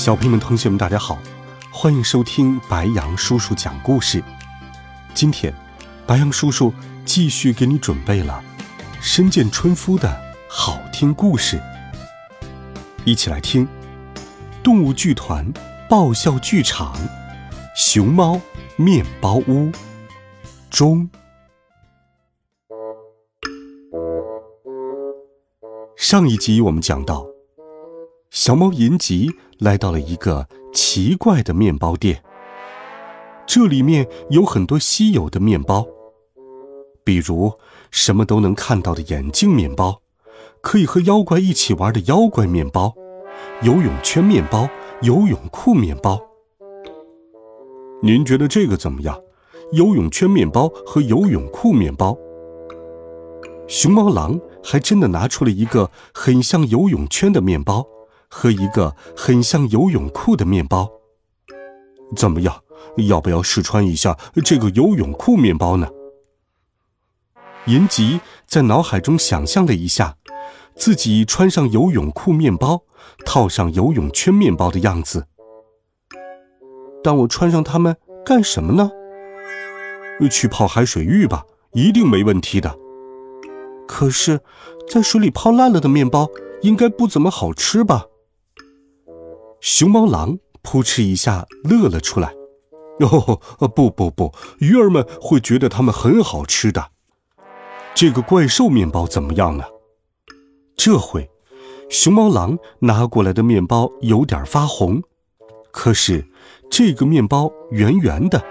小朋友们、同学们，大家好，欢迎收听白羊叔叔讲故事。今天，白羊叔叔继续给你准备了深见春夫的好听故事，一起来听《动物剧团爆笑剧场》《熊猫面包屋》中。上一集我们讲到。小猫银吉来到了一个奇怪的面包店，这里面有很多稀有的面包，比如什么都能看到的眼镜面包，可以和妖怪一起玩的妖怪面包，游泳圈面包、游泳裤面包。您觉得这个怎么样？游泳圈面包和游泳裤面包。熊猫狼还真的拿出了一个很像游泳圈的面包。和一个很像游泳裤的面包，怎么样？要不要试穿一下这个游泳裤面包呢？银吉在脑海中想象了一下，自己穿上游泳裤面包，套上游泳圈面包的样子。但我穿上它们干什么呢？去泡海水浴吧，一定没问题的。可是，在水里泡烂了的面包应该不怎么好吃吧？熊猫狼扑哧一下乐了出来，哦，不不不，鱼儿们会觉得它们很好吃的。这个怪兽面包怎么样呢？这回，熊猫狼拿过来的面包有点发红，可是这个面包圆圆的，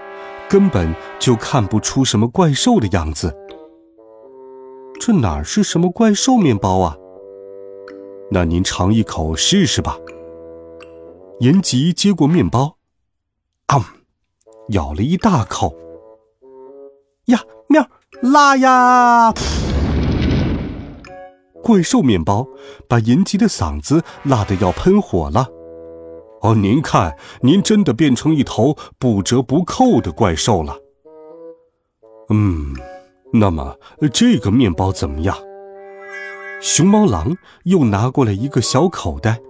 根本就看不出什么怪兽的样子。这哪是什么怪兽面包啊？那您尝一口试试吧。延吉接过面包，啊，咬了一大口。呀，面辣呀！怪兽面包把延吉的嗓子辣得要喷火了。哦，您看，您真的变成一头不折不扣的怪兽了。嗯，那么这个面包怎么样？熊猫狼又拿过来一个小口袋。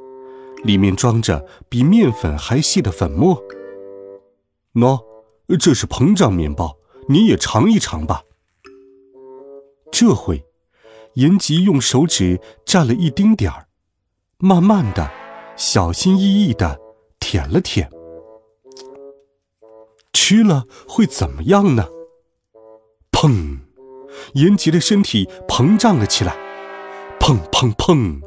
里面装着比面粉还细的粉末。喏，这是膨胀面包，你也尝一尝吧。这回，银吉用手指蘸了一丁点儿，慢慢的、小心翼翼的舔了舔。吃了会怎么样呢？砰！银吉的身体膨胀了起来。砰砰砰！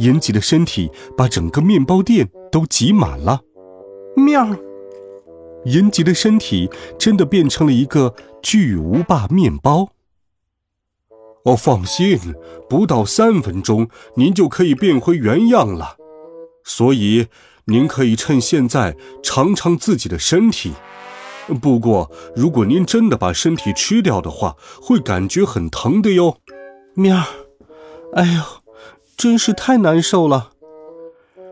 延吉的身体把整个面包店都挤满了，喵！延吉的身体真的变成了一个巨无霸面包。哦，放心，不到三分钟您就可以变回原样了，所以您可以趁现在尝尝自己的身体。不过，如果您真的把身体吃掉的话，会感觉很疼的哟。喵！哎呦！真是太难受了。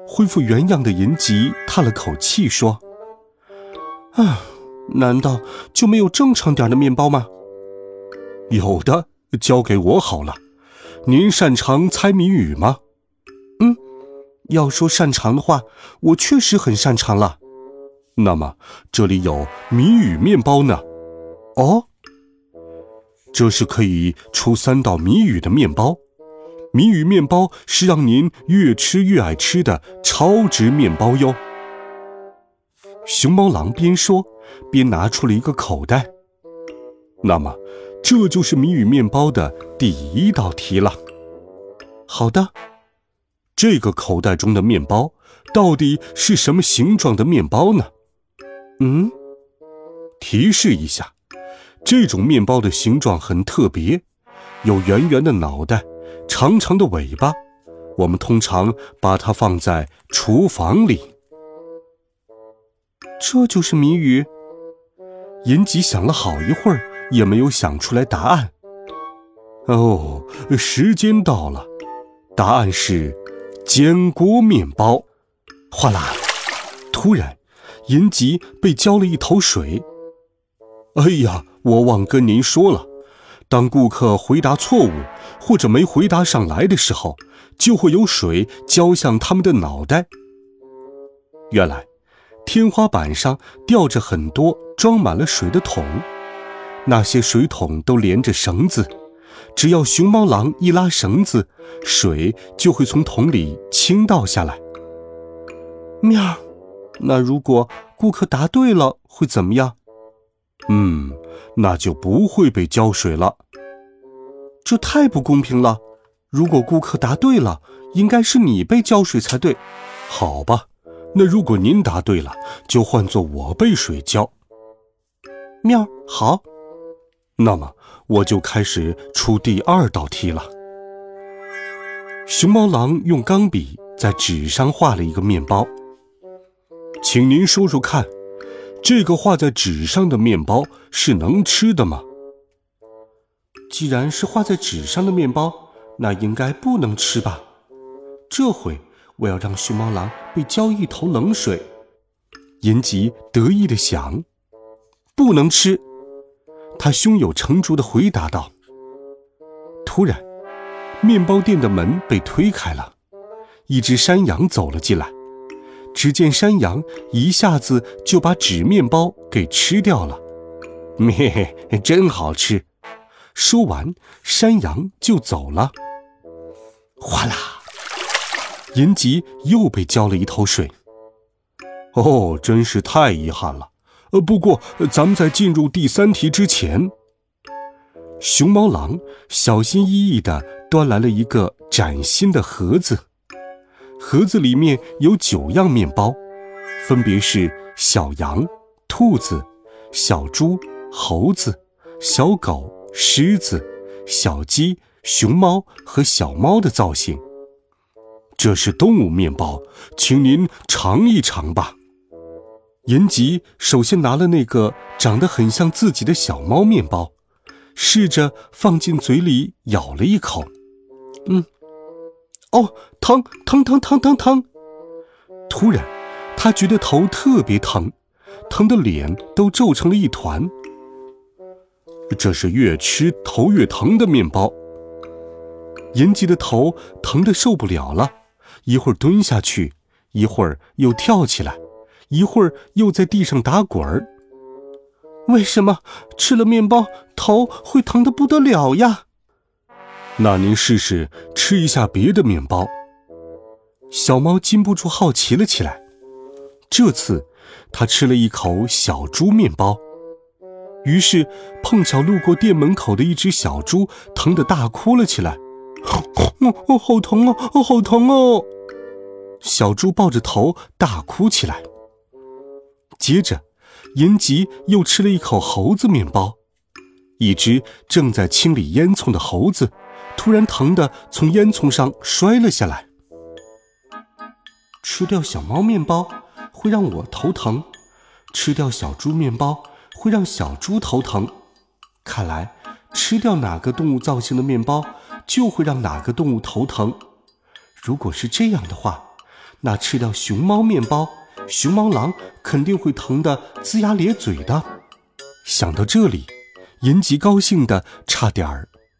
恢复原样的银吉叹了口气说：“啊，难道就没有正常点的面包吗？”“有的，交给我好了。”“您擅长猜谜语吗？”“嗯，要说擅长的话，我确实很擅长了。”“那么这里有谜语面包呢。”“哦，这是可以出三道谜语的面包。”谜语面包是让您越吃越爱吃的超值面包哟。熊猫狼边说边拿出了一个口袋。那么，这就是谜语面包的第一道题了。好的，这个口袋中的面包到底是什么形状的面包呢？嗯，提示一下，这种面包的形状很特别，有圆圆的脑袋。长长的尾巴，我们通常把它放在厨房里。这就是谜语。银吉想了好一会儿，也没有想出来答案。哦，时间到了，答案是煎锅面包。哗啦！突然，银吉被浇了一头水。哎呀，我忘跟您说了，当顾客回答错误或者没回答上来的时候，就会有水浇向他们的脑袋。原来，天花板上吊着很多装满了水的桶，那些水桶都连着绳子。只要熊猫狼一拉绳子，水就会从桶里倾倒下来。喵，那如果顾客答对了会怎么样？嗯，那就不会被浇水了。这太不公平了！如果顾客答对了，应该是你被浇水才对。好吧，那如果您答对了，就换作我被水浇。喵，好。那么我就开始出第二道题了。熊猫狼用钢笔在纸上画了一个面包，请您说说看，这个画在纸上的面包是能吃的吗？既然是画在纸上的面包，那应该不能吃吧？这回我要让熊猫狼被浇一头冷水。银吉得意的想：不能吃。他胸有成竹的回答道：“突然，面包店的门被推开了，一只山羊走了进来。只见山羊一下子就把纸面包给吃掉了，咩，真好吃！”说完，山羊就走了。哗啦，银吉又被浇了一头水。哦，真是太遗憾了。呃，不过咱们在进入第三题之前，熊猫狼小心翼翼地端来了一个崭新的盒子，盒子里面有九样面包，分别是小羊、兔子、小猪、猴子、小狗、狮子、小鸡、熊猫和小猫的造型。这是动物面包，请您尝一尝吧。银吉首先拿了那个长得很像自己的小猫面包，试着放进嘴里咬了一口。嗯，哦，疼疼疼疼疼疼！突然，他觉得头特别疼，疼的脸都皱成了一团。这是越吃头越疼的面包。银吉的头疼得受不了了，一会儿蹲下去，一会儿又跳起来。一会儿又在地上打滚儿。为什么吃了面包头会疼得不得了呀？那您试试吃一下别的面包。小猫禁不住好奇了起来。这次，它吃了一口小猪面包，于是碰巧路过店门口的一只小猪疼得大哭了起来。哦哦，好疼哦，哦，好疼哦！小猪抱着头大哭起来。接着，银吉又吃了一口猴子面包。一只正在清理烟囱的猴子，突然疼的从烟囱上摔了下来。吃掉小猫面包会让我头疼，吃掉小猪面包会让小猪头疼。看来，吃掉哪个动物造型的面包，就会让哪个动物头疼。如果是这样的话，那吃掉熊猫面包。熊猫狼肯定会疼得龇牙咧嘴的。想到这里，银吉高兴的差点儿